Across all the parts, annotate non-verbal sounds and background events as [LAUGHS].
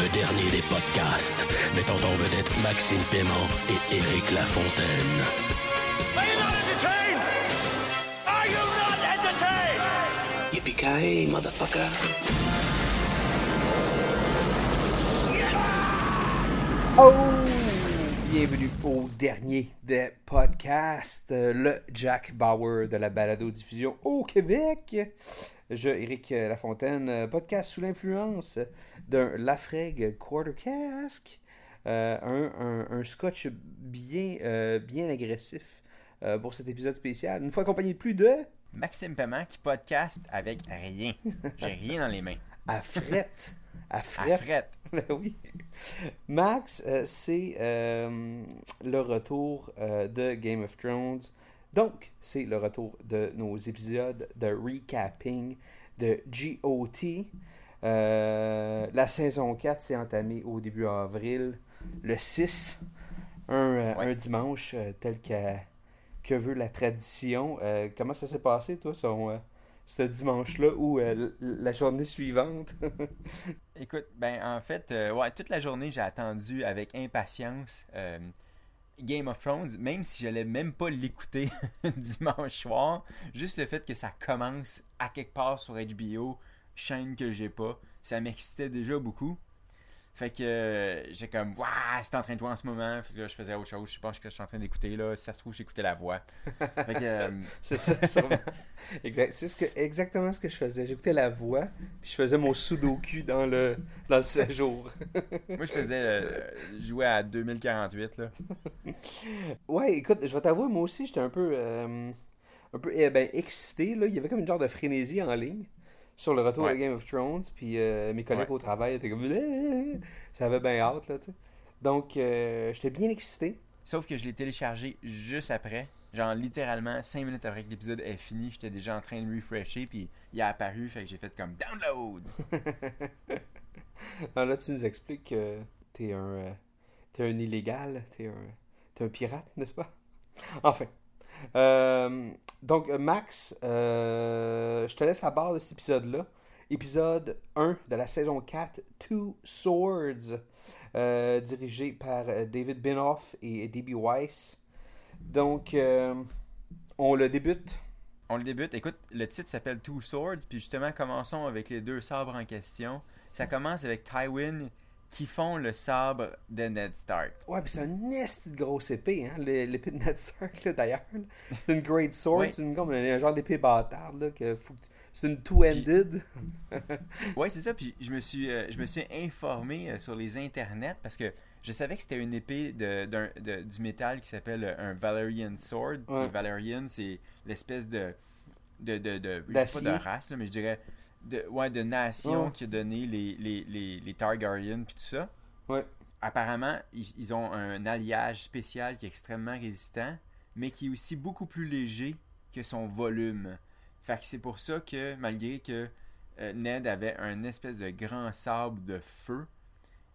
Le dernier des podcasts, mettant en vedette Maxime Paiement et Éric Lafontaine. Are you not entertained? Are you not entertained? Yippee-ki-yay, motherfucker. Oh! Bienvenue au dernier des podcasts, euh, le Jack Bauer de la balado-diffusion au Québec. Je, Éric Lafontaine, euh, podcast sous l'influence d'un Lafreg Quarter Cask, euh, un, un- un scotch bien, euh, bien agressif euh, pour cet épisode spécial. Une fois accompagné de plus de Maxime Paiement qui podcast avec rien. J'ai rien dans les mains. [LAUGHS] à frette. À À frette. frette. [LAUGHS] Ben oui. Max, c'est le retour de Game of Thrones. Donc, c'est le retour de nos épisodes de recapping de GOT. Euh, la saison 4 s'est entamée au début avril, le 6, un, euh, Ouais. un dimanche euh, tel que, que veut la tradition. Euh, comment ça s'est passé, toi, son, ce dimanche-là ou euh, la journée suivante? [LAUGHS] Écoute, ben en fait, euh, ouais, toute la journée j'ai attendu avec impatience euh, Game of Thrones, même si j'allais même pas l'écouter [LAUGHS] dimanche soir. Juste le fait que ça commence à quelque part sur HBO, chaîne que j'ai pas, ça m'excitait déjà beaucoup. Fait que euh, j'ai comme, waouh, c'est en train de jouer en ce moment. Fait que là, je faisais autre chose. Je pense que je suis en train d'écouter là. Si ça se trouve, j'écoutais la voix. [LAUGHS] Fait que, euh, C'est ça, [LAUGHS] sûrement. Exact. C'est ce que, exactement ce que je faisais. J'écoutais la voix, puis je faisais mon sudoku dans le, dans le séjour. [LAUGHS] moi, je faisais euh, jouer à 2048 là. ouais, écoute, je vais t'avouer, moi aussi, j'étais un peu, euh, un peu eh ben, excité. Là. Il y avait comme une genre de frénésie en ligne sur le retour Ouais. de Game of Thrones, puis euh, mes collègues Ouais. au travail étaient comme... [LAUGHS] Ça avait bien hâte, là, tu sais. Donc, euh, j'étais bien excité. Sauf que je l'ai téléchargé juste après. Genre littéralement 5 minutes après que l'épisode est fini, j'étais déjà en train de refresher puis il a apparu, fait que j'ai fait comme download. [LAUGHS] Alors là, tu nous expliques que t'es un, euh, t'es un illégal, t'es un, t'es un pirate, n'est-ce pas? Enfin. Euh, donc, euh, Max, euh, je te laisse la barre de cet épisode-là. Épisode 1 de la saison 4, Two Swords, euh, dirigé par David Binoff et D.B. Weiss. Donc, euh, on le débute. On le débute. Écoute, le titre s'appelle Two Swords, puis justement commençons avec les deux sabres en question. Ça commence avec Tywin qui font le sabre de Ned Stark. Ouais, puis c'est un esti de grosse épée, hein, l'é- l'épée de Ned Stark, là, d'ailleurs. C'est une great sword, c'est une, comme un, genre d'épée bâtarde, là, que faut c'est une two-handed. Ouais, c'est ça. Puis je me suis, euh, je me suis informé euh, sur les internets parce que je savais que c'était une épée de, d'un- de- du métal qui s'appelle euh, un Valerian Sword. Ouais. Valerian, c'est l'espèce de. de, de, de je sais pas de race, là, mais je dirais. De, ouais, de nation qui a donné les, les, les, les puis tout ça. Ouais. Apparemment, ils, ils ont un alliage spécial qui est extrêmement résistant, mais qui est aussi beaucoup plus léger que son volume. Fait que c'est pour ça que, malgré que euh, Ned avait un espèce de grand sabre de feu,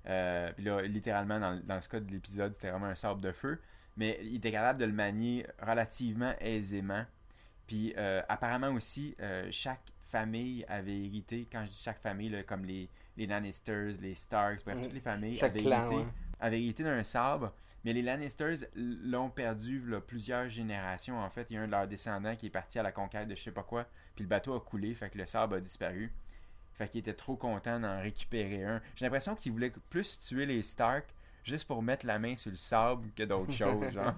euh, puis là, littéralement, dans, dans ce cas de l'épisode, c'était vraiment un sabre de feu, mais il était capable de le manier relativement aisément. Puis euh, apparemment aussi, euh, chaque famille avait hérité, quand je dis chaque famille, là, comme les, les Lannisters, les Starks, bref, Mm. toutes les familles Chaque avaient clan, hérité, ouais. avaient hérité d'un sabre. Mais les Lannisters l'ont perdu là, plusieurs générations. En fait, il y a un de leurs descendants qui est parti à la conquête de je sais pas quoi, puis le bateau a coulé, fait que le sabre a disparu. Fait qu'il était trop content d'en récupérer un. J'ai l'impression qu'il voulait plus tuer les Stark juste pour mettre la main sur le sable que d'autres [LAUGHS] choses, genre.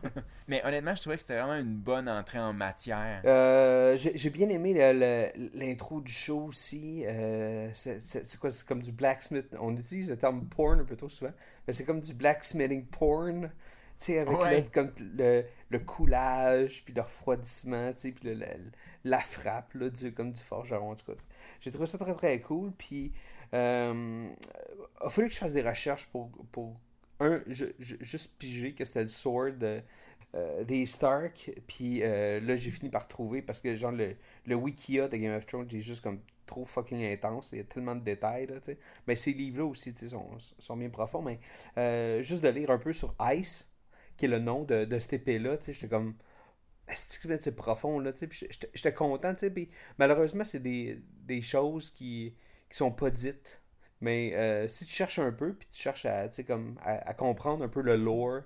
Mais honnêtement, je trouvais que c'était vraiment une bonne entrée en matière. Euh, J'ai bien aimé l'intro du show aussi. Euh, c'est quoi? C'est comme du blacksmith. On utilise le terme porn un peu trop souvent. Mais c'est comme du blacksmithing porn. Tu sais, avec Ouais. le, comme le, le coulage, puis le refroidissement, tu sais, puis le- la frappe, là, du, comme du forgeron, en tout cas. J'ai trouvé ça très très cool. Puis, euh, a fallu que je fasse des recherches pour, pour un, juste piger que c'était le sword euh, des Stark. Puis euh, là, j'ai fini par trouver parce que, genre, le, le Wikia de Game of Thrones, j'ai juste comme trop fucking intense. Il y a tellement de détails, là, tu sais. Mais ces livres-là aussi, sont, sont bien profonds. Mais euh, juste de lire un peu sur Ice, qui est le nom de, de cette épée-là, tu sais, j'étais comme. C'est profond, là, tu sais. J'étais- content, tu sais. Malheureusement, c'est des, des choses qui, qui sont pas dites. Mais euh, si tu cherches un peu, puis tu cherches à, comme, à, comprendre un peu le lore,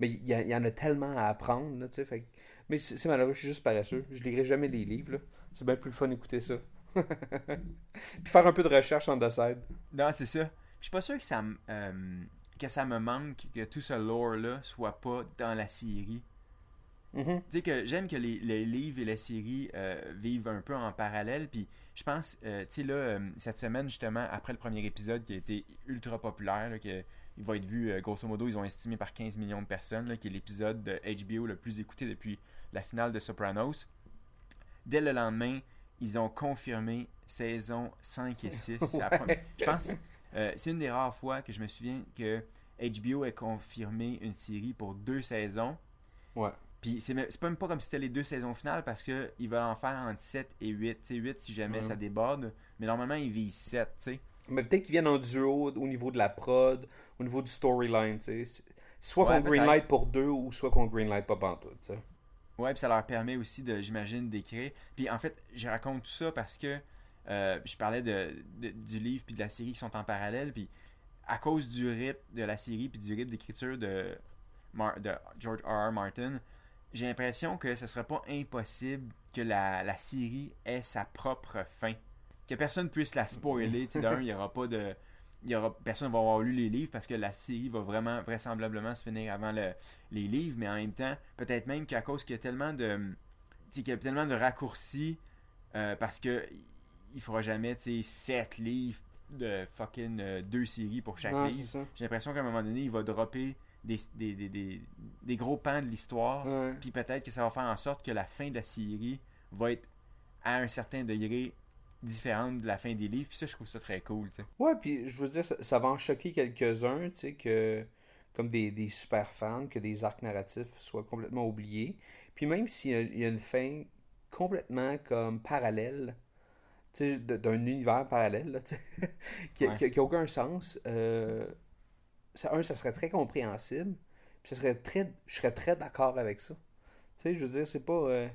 mais il y, en a tellement à apprendre, tu sais. Mais c'est malheureux, je suis juste paresseux. Je lirai jamais les livres. C'est bien plus le fun d'écouter ça. [LAUGHS] puis faire un peu de recherche en the side. Non, c'est ça. Je suis pas sûr que ça, euh, que ça me manque que tout ce lore-là soit pas dans la série. Mhm. Tu sais que j'aime que les, les livres et la série euh, vivent un peu en parallèle. Puis je pense, euh, tu sais, là, euh, cette semaine, justement, après le premier épisode qui a été ultra populaire, là, que, il va être vu, grosso modo, ils ont estimé par 15 millions de personnes, là, qui est l'épisode de HBO le plus écouté depuis la finale de Sopranos. Dès le lendemain, ils ont confirmé saison 5 et 6. C'est la première- Je pense, c'est une des rares fois que je me souviens que HBO ait confirmé une série pour deux saisons. Ouais. Puis c'est même, même pas comme si c'était les deux saisons finales parce que il va en faire entre 7 et 8. Tu sais, 8 si jamais ça déborde. Mais normalement, il vise 7, tu sais. Mais peut-être qu'ils viennent en duo au niveau de la prod, au niveau du storyline, tu sais. C'est- Soit Ouais, qu'on greenlight pour deux, ou soit qu'on greenlight pas pantoute, tu sais. Ouais, puis ça leur permet aussi de, j'imagine, d'écrire. Puis en fait, je raconte tout ça parce que euh, je parlais de, de- du livre puis de la série qui sont en parallèle. Puis à cause du rythme de la série puis du rythme d'écriture de, de George R. R. Martin, j'ai l'impression que ce serait pas impossible que la, la série ait sa propre fin. Que personne puisse la spoiler. Tu sais, d'un, il y aura pas de. Il y aura, personne va avoir lu les livres parce que la série va vraiment vraisemblablement se finir avant le- les livres, mais en même temps, peut-être même qu'à cause qu'il y a tellement de. Tu sais, qu'il y a tellement de raccourcis euh, parce que il fera jamais, tu sais, 7 livres de fucking euh, deux séries pour chaque Non, livre. J'ai l'impression qu'à un moment donné, il va dropper des, des, des, des, gros pans de l'histoire. Ouais. Puis peut-être que ça va faire en sorte que la fin de la série va être à un certain degré différente de la fin des livres. Puis ça, je trouve ça très cool. Ouais, puis je veux dire, ça, ça va en choquer quelques-uns, tu sais, que comme des, des super fans, que des arcs narratifs soient complètement oubliés. Puis même s'il y y a une fin complètement comme parallèle, tu sais, de- d'un univers parallèle, là, [LAUGHS] qui, Ouais. qui, qui a aucun sens, euh, ça, un, ça serait très compréhensible, puis ça serait très, je serais très d'accord avec ça. Tu sais, je veux dire, c'est pas... euh,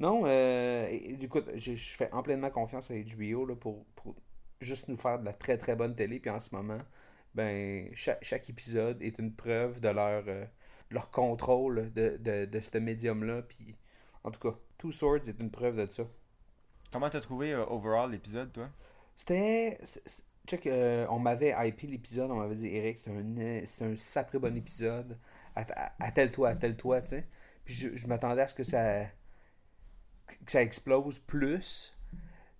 Non, euh, et- du coup, je fais en pleinement confiance à HBO là, pour, pour juste nous faire de la très très bonne télé. Puis en ce moment, ben chaque, chaque épisode est une preuve de leur, euh, de leur contrôle de, de, de ce médium-là. Puis en tout cas, Two Swords est une preuve de ça. Comment t'as trouvé euh, overall l'épisode, toi? C'était. Check, euh, on m'avait hypé l'épisode, on m'avait dit Eric, c'est un, c'est un sacré bon épisode. Attelle-toi, attelle-toi, tu sais. Puis je, je m'attendais à ce que ça. que ça explose plus.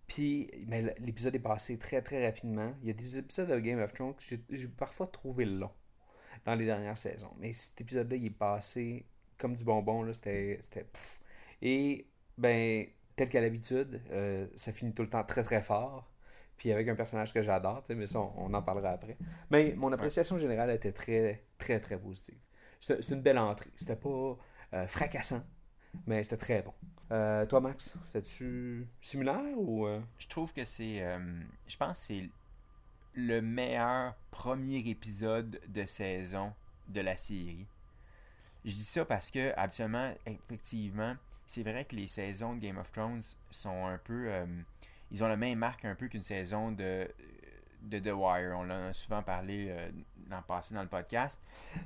Puis, mais l'épisode est passé très très rapidement. Il y a des épisodes de Game of Thrones que j'ai parfois trouvé long dans les dernières saisons. Mais cet épisode-là, il est passé comme du bonbon, là. C'était. c'était. Et, ben, tel qu'à l'habitude, euh, ça finit tout le temps très très fort. Puis avec un personnage que j'adore, tu sais, mais ça, on, on en parlera après. Mais mon appréciation générale était très, très, très positive. C'était une belle entrée. C'était pas euh, fracassant, mais c'était très bon. Euh, toi, Max, c'était-tu similaire ou. euh? Je trouve que c'est. je pense que c'est le meilleur premier épisode de saison de la série. Je dis ça parce que, habituellement, effectivement, c'est vrai que les saisons de Game of Thrones sont un peu. Euh, ils ont le même marque un peu qu'une saison de, de The Wire. On en a souvent parlé euh, dans le passé dans le podcast.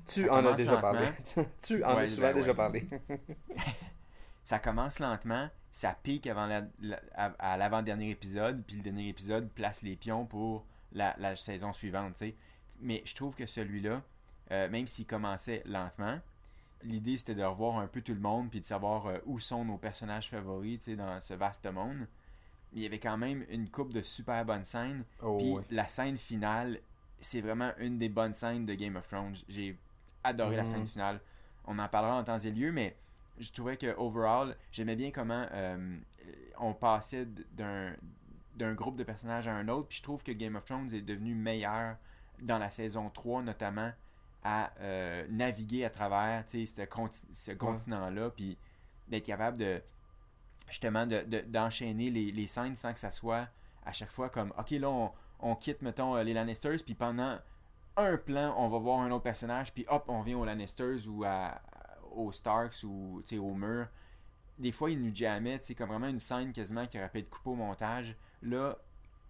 Tu en as déjà lentement. parlé. [LAUGHS] tu en Ouais, as souvent ben déjà ouais. parlé. [LAUGHS] ça commence lentement, ça pique avant la- la- à, à l'avant-dernier épisode, puis le dernier épisode place les pions pour la, la saison suivante. Mais je trouve que celui-là, euh, même s'il commençait lentement, l'idée c'était de revoir un peu tout le monde, puis de savoir euh, où sont nos personnages favoris, dans ce vaste monde. Il y avait quand même une coupe de super bonnes scènes, Oh, puis ouais. la scène finale, c'est vraiment une des bonnes scènes de Game of Thrones. J'ai adoré la Mhm. scène finale. On en parlera en temps et lieu, mais je trouvais que overall, j'aimais bien comment euh, on passait d'un d'un groupe de personnages à un autre. Puis je trouve que Game of Thrones est devenu meilleur dans la saison 3 notamment, à euh, naviguer à travers ce, conti- ce continent-là, puis d'être capable de justement de- de- d'enchaîner les, les scènes sans que ça soit à chaque fois comme ok là on, on quitte mettons euh, les Lannisters puis pendant un plan on va voir un autre personnage puis hop on vient aux Lannisters ou aux Starks ou au mur des fois il nous tu sais comme vraiment une scène quasiment qui aurait pu être coupée au montage. Là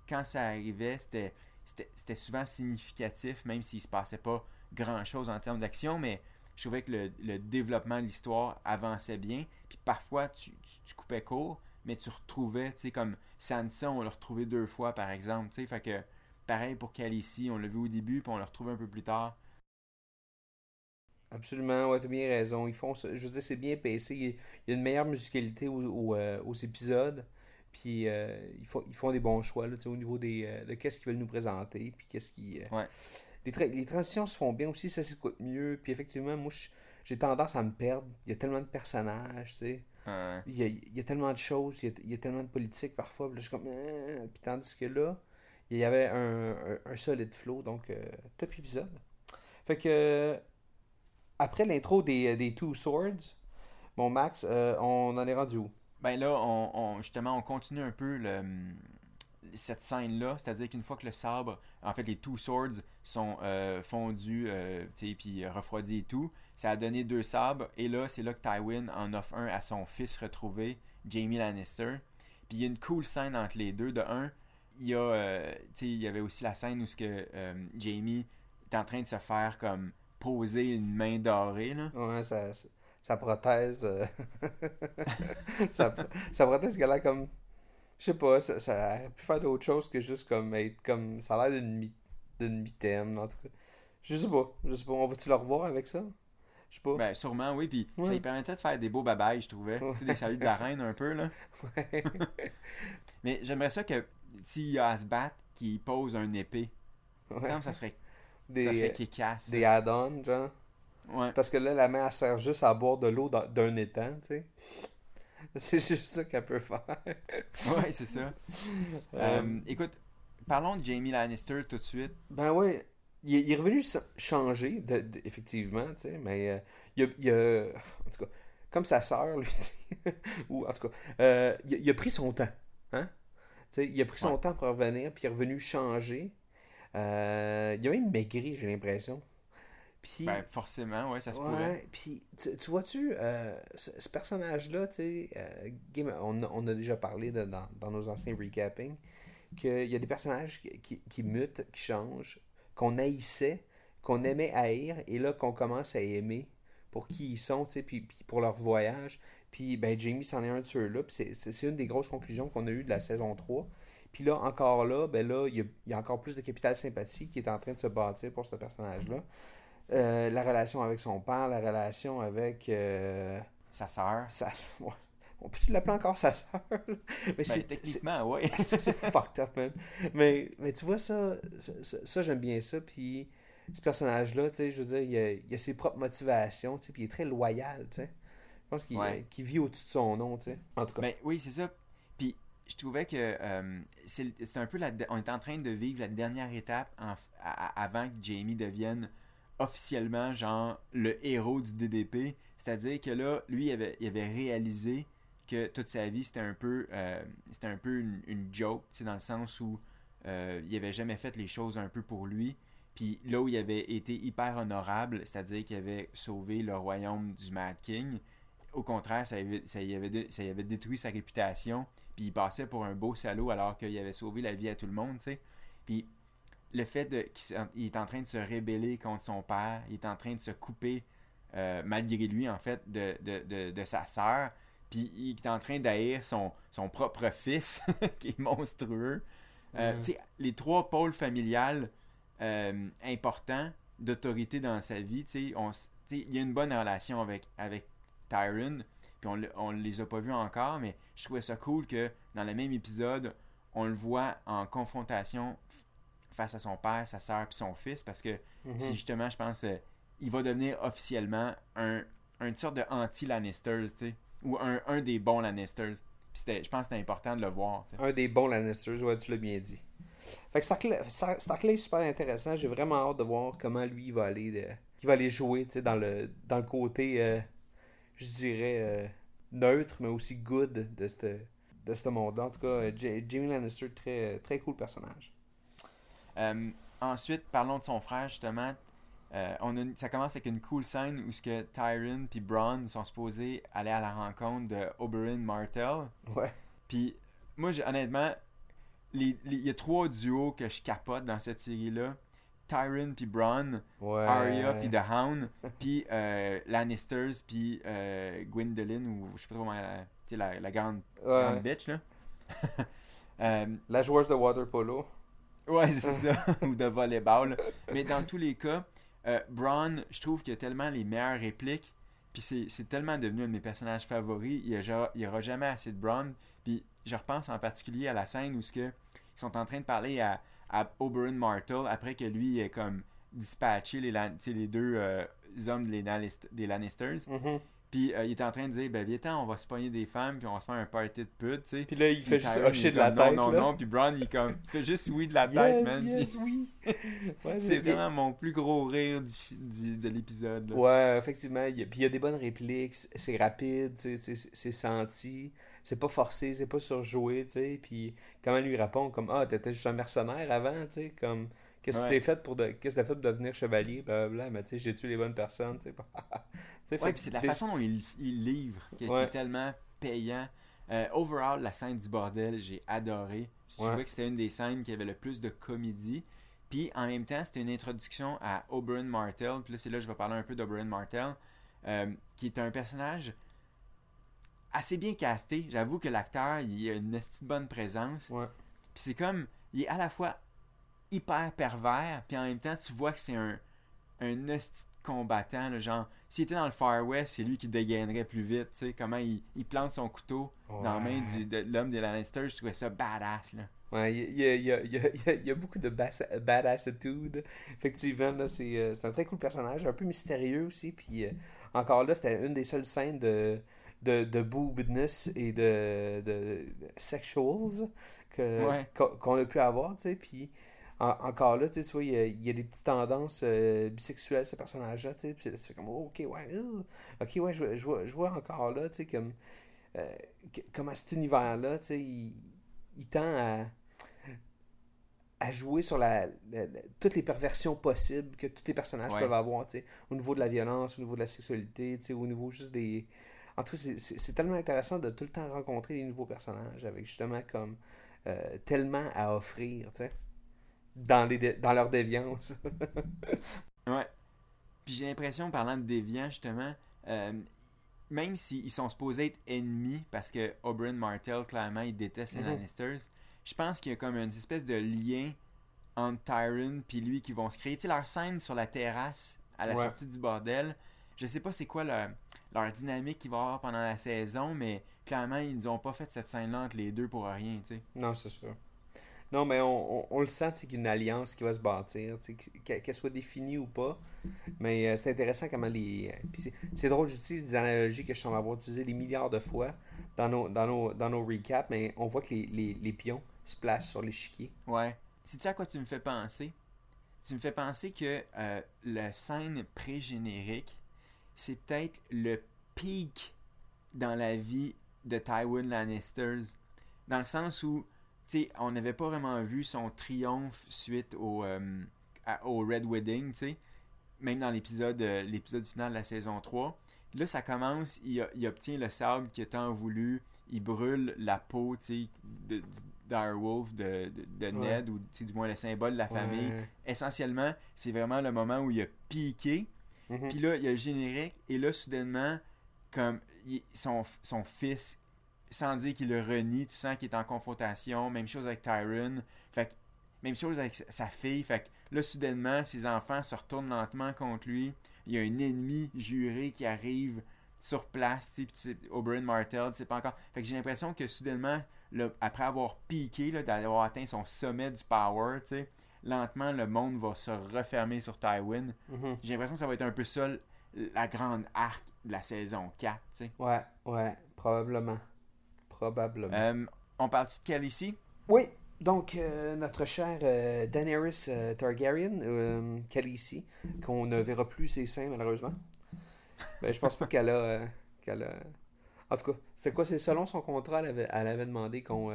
quand ça arrivait c'était c'était c'était souvent significatif même s'il se passait pas grand chose en termes d'action mais je trouvais que le, le développement de l'histoire avançait bien. Puis parfois, tu, tu, tu coupais court, mais tu retrouvais, tu sais, comme Sansa, on l'a retrouvé deux fois, par exemple. Tu sais, fait que pareil pour Khaleesi, on l'a vu au début, puis on l'a retrouvé un peu plus tard. Absolument, ouais, t'as bien raison. Ils font ça. Je veux dire, c'est bien pacé. Il y a- une meilleure musicalité aux, aux, euh, aux épisodes. Puis euh, ils, font, ils font des bons choix là, tu sais, au niveau des, euh, de qu'est-ce qu'ils veulent nous présenter. Puis qu'est-ce qui. euh, Ouais. Les, tra- les transitions se font bien aussi, ça s'écoute mieux. Puis effectivement, moi, j'ai tendance à me perdre. Il y a tellement de personnages, tu sais. Il y a, il y a tellement de choses, il y a, il y a tellement de politique parfois. Puis là, je suis comme. Ah Puis tandis que là, il y avait un, un, un solide flow. Donc, euh, top épisode. Fait que. Après l'intro des, des Two Swords, bon, Max, euh, on en est rendu où? Ben là, on, on- justement, on continue un peu le, cette scène-là. C'est-à-dire qu'une fois que le sabre, en fait, les Two Swords sont euh, fondus, euh, puis refroidis et tout, ça a donné deux sabres. Et là, c'est là que Tywin en offre un à son fils retrouvé, Jamie Lannister. Puis il y a une cool scène entre les deux. De un, il y a, euh, avait aussi la scène où ce que euh, Jamie est en train de se faire comme poser une main dorée, là. Ouais, ça, ça, ça prothèse. euh, [LAUGHS] ça, ça prothèse qu'elle a comme. Je sais pas, ça, ça aurait pu faire d'autre chose que juste comme être comme. Ça a l'air d'une mi- d'une en tout cas. Je sais pas, je sais pas. On va-tu le revoir avec ça? Je sais pas. Ben, sûrement, oui. Puis ça lui permettait de faire des beaux babayes, je trouvais. Tu sais, des saluts de la reine un peu, là. [LAUGHS] Ouais. Mais j'aimerais ça que s'il y a à se battre, qu'il pose un épée. Ouais. que ça serait, Des, ça serait qu'il casse. des add-ons, genre. Ouais. Parce que là, la main, elle sert juste à boire de l'eau d'un étang, tu sais. [LAUGHS] C'est juste ça qu'elle peut faire. [LAUGHS] ouais, c'est ça. Euh, écoute, parlons de Jamie Lannister tout de suite. Ben ouais, il est, il est revenu changer, de, de- effectivement, tu sais, mais euh, il, a, il a- en tout cas, comme sa sœur, lui, [LAUGHS] sais, ou en tout cas, euh, il, a, il a pris son temps, hein? Tu sais, il a pris son Ouais. temps pour revenir, puis il est revenu changer. Euh, il a même maigri, j'ai l'impression. Puis, Ben, forcément, ouais, ça se pourrait. Puis tu, tu vois-tu, euh, ce, ce personnage-là, tu sais, euh, on, a- on a déjà parlé de- dans, dans nos anciens recapping, qu'il y a des personnages qui, qui, qui mutent, qui changent, qu'on haïssait, qu'on aimait haïr, et là qu'on commence à aimer pour qui ils sont, tu sais, puis, puis pour leur voyage. Puis, ben, Jamie, c'en est un de ceux-là, puis c'est- une des grosses conclusions qu'on a eues de la saison 3. Puis là, encore là, ben là, il y y a encore plus de capital sympathie qui est en train de se bâtir pour ce personnage-là. Euh, la relation avec son père, la relation avec euh, Sa sœur. sa... ouais. On peut-tu l'appeler encore sa sœur? [LAUGHS] Mais Ben, c'est techniquement, ouais. c'est [LAUGHS] fucked up, man. Mais, mais tu vois, ça, ça, j'aime bien ça. Puis ce personnage-là, tu sais, je veux dire, il a, il a ses propres motivations, tu sais, puis il est très loyal, tu sais. Je pense qu'il Ouais. vit au-dessus de son nom, tu sais. En tout cas. Ben oui, c'est ça. Puis je trouvais que euh, c'est un peu la. On est en train de vivre la dernière étape en- à- à- avant que Jamie devienne officiellement genre le héros du DDP. C'est-à-dire que là, lui, il avait, il avait réalisé que toute sa vie c'était un peu euh, c'était un peu une, joke, dans le sens où euh, il avait jamais fait les choses un peu pour lui. Puis là où il avait été hyper honorable, c'est-à-dire qu'il avait sauvé le royaume du Mad King, au contraire, ça, avait, ça, y avait, ça y avait détruit sa réputation. Puis il passait pour un beau salaud alors qu'il avait sauvé la vie à tout le monde, tu sais. Puis le fait qu'il est en train de se rébeller contre son père, il est en train de se couper, euh, malgré lui, en fait, de, de, de, de sa sœur. Puis il est en train d'haïr son, son propre fils, [LAUGHS] qui est monstrueux. Euh, les trois pôles familiales euh, importants d'autorité dans sa vie, on il y a une bonne relation avec, avec Tyron, puis on, on les a pas vus encore, mais je trouvais ça cool que dans le même épisode, on le voit en confrontation face à son père, sa soeur puis son fils, parce que c'est justement, je pense, euh, il va devenir officiellement un, une sorte de anti-Lannisters, tu sais, ou un, un des bons Lannisters. Puis c'était- je pense que c'était important de le voir. Un des bons Lannisters, ouais, tu l'as bien dit. Fait que Starkey, Star- Starkey est super intéressant. J'ai vraiment hâte de voir comment lui il va aller, de- il va aller jouer dans le, dans le côté, euh, je dirais, euh, neutre, mais aussi good de ce de monde. En tout cas, Ja- Jamie Lannister, très, très cool personnage. Euh, ensuite, parlons de son frère, justement. Euh, on a ça commence avec une cool scène où ce que Tyron puis Braun sont supposés aller à la rencontre de Oberyn Martell. Ouais. Puis moi, honnêtement, il y a trois duos que je capote dans cette série-là. Tyron puis Braun, Ouais. Arya puis The Hound, [LAUGHS] puis euh, Lannisters puis euh, Gwendolyn ou je sais pas trop comment la, la, la grande, Ouais. grande bitch là. [LAUGHS] Euh, La joueuse de water polo. Ouais, c'est ça. [LAUGHS] Ou de volleyball. Mais dans tous les cas, euh, Braun, je trouve qu'il a tellement les meilleures répliques. Puis c'est tellement devenu un de mes personnages favoris. Il n'y aura jamais assez de Braun. Puis je repense en particulier à la scène où ce que, ils sont en train de parler à, à Oberyn Martell après que lui ait comme dispatché les, deux euh, hommes des, Lannist- des Lannisters. Puis euh, il était en train de dire, ben viens on va se pogner des femmes, puis on va se faire un party de pute, tu sais. Puis là, il fait juste hocher de la tête. Non, non, non. Puis Braun, il, comme, fait juste oui de la [LAUGHS] tête, man. oui. [LAUGHS] C'est vraiment mon plus gros rire de l'épisode. Ouais, effectivement. Puis il y a des bonnes répliques, c'est- rapide, c'est- c'est c'est senti, c'est pas forcé, c'est pas surjoué, tu sais. Puis comment lui répond, comme Ah, t'étais juste un mercenaire avant, tu sais, comme Qu'est-ce que tu Ouais. t'es fait pour de... Qu'est-ce que fait pour devenir chevalier, blablabla, mais tu sais, j'ai tué les bonnes personnes, tu sais. [LAUGHS] Tu Ouais, puis c'est la façon dont il, il livre qui, est tellement payant. Euh, overall, la scène du bordel, j'ai adoré. Je trouvais que c'était une des scènes qui avait le plus de comédie. Puis en même temps, c'était une introduction à Oberyn Martell. Puis là, c'est là que je vais parler un peu d'Oberyn Martell, euh, qui est un personnage assez bien casté. J'avoue que l'acteur, il a une esti de bonne présence. Ouais. Puis c'est comme, il est à la fois hyper pervers, puis en même temps, tu vois que c'est un, un hostie combattant. là, genre, s'il était dans le Far West, c'est lui qui dégainerait plus vite. Tu sais, comment il, il plante son couteau dans la main du, de l'homme des Lannister. Je trouvais ça badass. Là. Ouais, il y a, il y a- il y a- il y beaucoup de badassitude. Effectivement, là, c'est euh, c'est un très cool personnage, un peu mystérieux aussi. Puis euh, encore là, c'était une des seules scènes de, de, de boobness et de, de, de sexuals que- Ouais. qu'on a pu avoir, tu sais. Puis en- encore là, tu vois, il y a, il y a des petites tendances euh, bisexuelles, ce personnage-là, tu sais. Puis là, tu fais comme, oh, ok, ouais, euh, ok, ouais, je, vois- je, vois, je vois encore là, tu sais, comme, euh, cet univers-là, tu sais, il, il tend à, à jouer sur la, la- la- toutes les perversions possibles que tous les personnages Ouais. peuvent avoir, tu sais, au niveau de la violence, au niveau de la sexualité, tu sais, au niveau juste des... En tout cas, c'est- c'est c'est tellement intéressant de tout le temps rencontrer des nouveaux personnages avec justement comme euh, tellement à offrir, tu sais, dans, les dans leur déviance. [LAUGHS] Ouais. Puis j'ai l'impression, parlant de déviants, justement, euh, même s'ils sont supposés être ennemis, parce que Oberyn Martell, clairement, il déteste les Mhm. Lannisters, je pense qu'il y a comme une espèce de lien entre Tyron puis lui qui vont se créer. Tu sais, leur scène sur la terrasse à la Ouais. sortie du bordel, je sais pas c'est quoi leur, leur dynamique qu'il va y avoir pendant la saison, mais clairement, ils nous ont pas fait cette scène-là entre les deux pour rien, tu sais. Non, c'est sûr. Non, mais on, on- le sent, c'est qu'une alliance qui va se bâtir, qu'elle soit définie ou pas. Mais euh, c'est intéressant comment les. euh, c'est- drôle, j'utilise des analogies que je semble avoir utilisées des milliards de fois dans nos, dans nos, dans nos recaps, mais on voit que les, les, les pions splashent sur l'échiquier. Ouais. Sais-tu à quoi tu me fais penser? Tu me fais penser que euh, la scène pré-générique, c'est peut-être le pic dans la vie de Tywin Lannisters. Dans le sens où, sais, on n'avait pas vraiment vu son triomphe suite au, euh, à- au Red Wedding, tu sais. Même dans l'épisode euh, l'épisode final de la saison 3. Là, ça commence, il, obtient le sable qu'il a tant voulu. Il brûle la peau, tu sais, de, de, de, de Ned, ou tu sais, du moins le symbole de la famille. Ouais. Essentiellement, c'est vraiment le moment où il a piqué. Mhm. Puis là, il y a le générique, et là, soudainement, comme il- son, son fils, sans dire qu'il le renie, tu sens qu'il est en confrontation. Même chose avec Tyron. Fait que, même chose avec sa- fille. Fait que là, soudainement, ses enfants se retournent lentement contre lui. Il y a un ennemi juré qui arrive sur place, tu sais, Oberyn Martell, tu sais pas encore. Fait que j'ai l'impression que soudainement, après avoir piqué, d'avoir atteint son sommet du power, tu sais, lentement, le monde va se refermer sur Tywin. Mhm. J'ai l'impression que ça va être un peu ça la grande arc de la saison 4, tu sais. Ouais, ouais, probablement. Probablement. Euh, on parle-tu de Khaleesi? Oui, Donc, euh, notre chère euh, Daenerys euh, Targaryen, Khaleesi, qu'on ne verra plus ses seins malheureusement. Ben, je pense pas qu'elle a, En tout cas, c'est quoi C'est selon son contrat, elle avait, elle avait demandé qu'on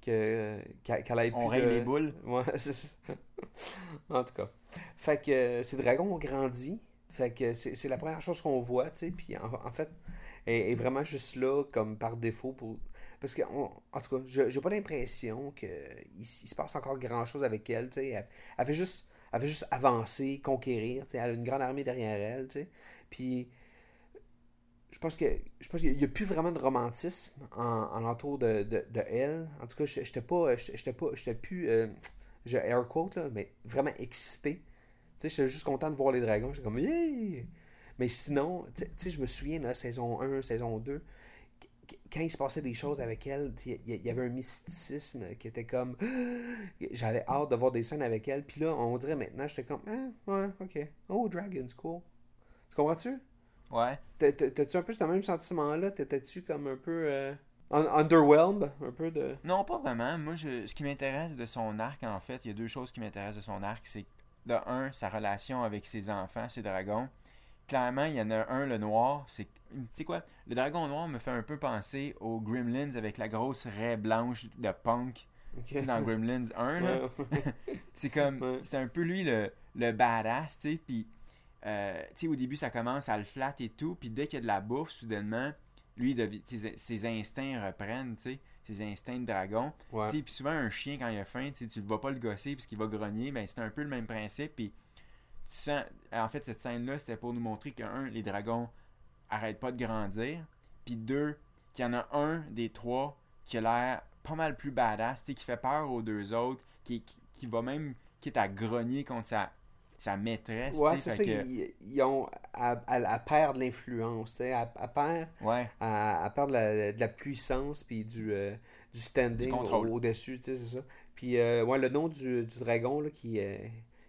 que qu'elle ait On plus règle de- les boules. Ouais, [LAUGHS] c'est en tout cas. Fait que ces dragons ont grandi. Fait que c'est c'est la première chose qu'on voit, tu sais. Puis en, en fait, elle est vraiment juste là comme par défaut pour. Parce que, on- en tout cas, j'ai pas l'impression qu'il il se passe encore grand chose avec elle. Elle, elle fait juste. Elle juste avancer, conquérir, tu sais. Elle a une grande armée derrière elle, tu sais. Puis je pense que je pense qu'il n'y a plus vraiment de romantisme en, en entour de, de, elle. En tout cas, je- j'étais pas j'étais pas j'étais plus euh, je air quote là, mais vraiment excité. Tu sais, j'étais juste content de voir les dragons, j'étais comme yeah! Mais sinon, tu sais- je me souviens là, saison 1, saison 2, qu- quand il se passait des choses avec elle, il y, avait un mysticisme qui était comme [GASPS] j'avais hâte de voir des scènes avec elle, puis là, on dirait maintenant, j'étais comme ah, ouais, OK. Oh, dragons, cool. Tu comprends-tu? Ouais. T'as- t'as- T'as-tu un peu ce même sentiment-là? T'étais-tu comme un peu euh, un- underwhelmed? Un peu de. Non, pas vraiment. Moi, je, ce qui m'intéresse de son arc, en fait, il y a deux choses qui m'intéressent de son arc. C'est, de un, sa relation avec ses enfants, ses dragons. Clairement, il y en a un, le noir. C'est, tu sais quoi, le dragon noir me fait un peu penser aux Gremlins avec la grosse raie blanche de punk. Dans Gremlins 1, là. Ouais. [LAUGHS] C'est comme, Ouais. c'est un peu lui le, le badass, tu sais, puis, euh, tu sais, au début, ça commence à le flatter et tout, puis dès qu'il y a de la bouffe, soudainement, lui, ses, ses instincts reprennent, tu sais, ses instincts de dragon. Ouais. Tu sais, puis souvent, un chien, quand il a faim, tu ne vas pas le gosser parce qu'il va grogner, ben c'est un peu le même principe, puis sens, en fait, cette scène-là, c'était pour nous montrer que, un, les dragons arrêtent pas de grandir, puis deux, qu'il y en a un des trois qui a l'air pas mal plus badass, qui fait peur aux deux autres, qui, qui, qui va même, quitte à grogner contre sa, sa maîtresse, Ouais, c'est ça. que- Ils, ils ont. Elle, elle- elle perd de l'influence, tu sais. Elle, elle perd, ouais, elle, elle perd de la, de la puissance puis du, euh, du standing au- au-dessus, tu sais, c'est ça. Puis, euh, ouais, le nom du, du dragon là, qui, euh,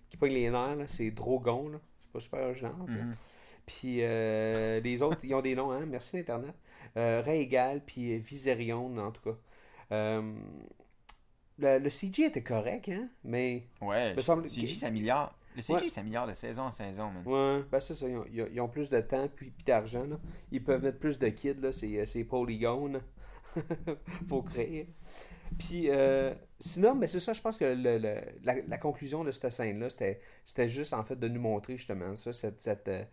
qui pogne les nerfs, là, c'est Drogon, là. C'est pas super original. Mhm. Puis euh, les autres, ils ont des noms, hein. Merci Internet. Euh, Rhaegal, puis Viserion, en tout cas. Euh, le, le CG était correct, hein, mais ouais, Me semble le CG s'améliore, le CG Ouais. s'améliore de saison en saison, man. Ouais, ben c'est ça, ils ont, ils plus de temps puis, puis d'argent. là. Ils peuvent mettre plus de kids, là, c'est, c'est polygone. [LAUGHS] Faut créer. Puis euh, sinon, mais c'est ça, je pense que le, la, conclusion de cette scène-là, c'était juste en fait de nous montrer justement ça, cette, euh,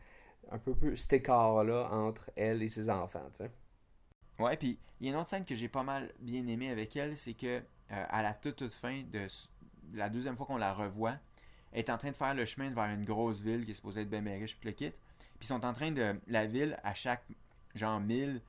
un peu, cet écart-là entre elle et ses enfants. T'sais. Ouais, puis il y a une autre scène que j'ai pas mal bien aimée avec elle, c'est que euh, à la toute, toute fin de la deuxième fois qu'on la revoit, elle est en train de faire le chemin vers une grosse ville qui est supposée être bien riche, puis le kit. Puis ils sont en train de. La ville, à chaque genre mille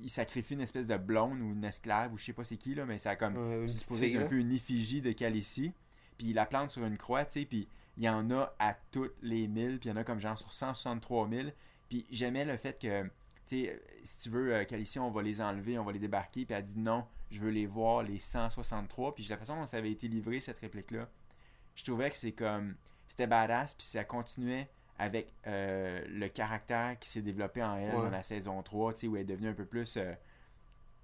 il sacrifie une espèce de blonde ou une esclave ou je sais pas c'est qui là mais ça a comme c'est un peu une effigie de Calicie puis il la plante sur une croix tu sais puis il y en a à toutes les mille puis il y en a comme genre sur 163 000 puis j'aimais le fait que tu sais si tu veux euh, Calicie on va les enlever on va les débarquer puis elle dit non je veux les voir les 163 puis la façon dont ça avait été livré cette réplique là je trouvais que c'est comme c'était badass puis ça continuait avec euh, le caractère qui s'est développé en elle Ouais. dans la saison 3, tu sais, où elle est devenue un peu plus, euh,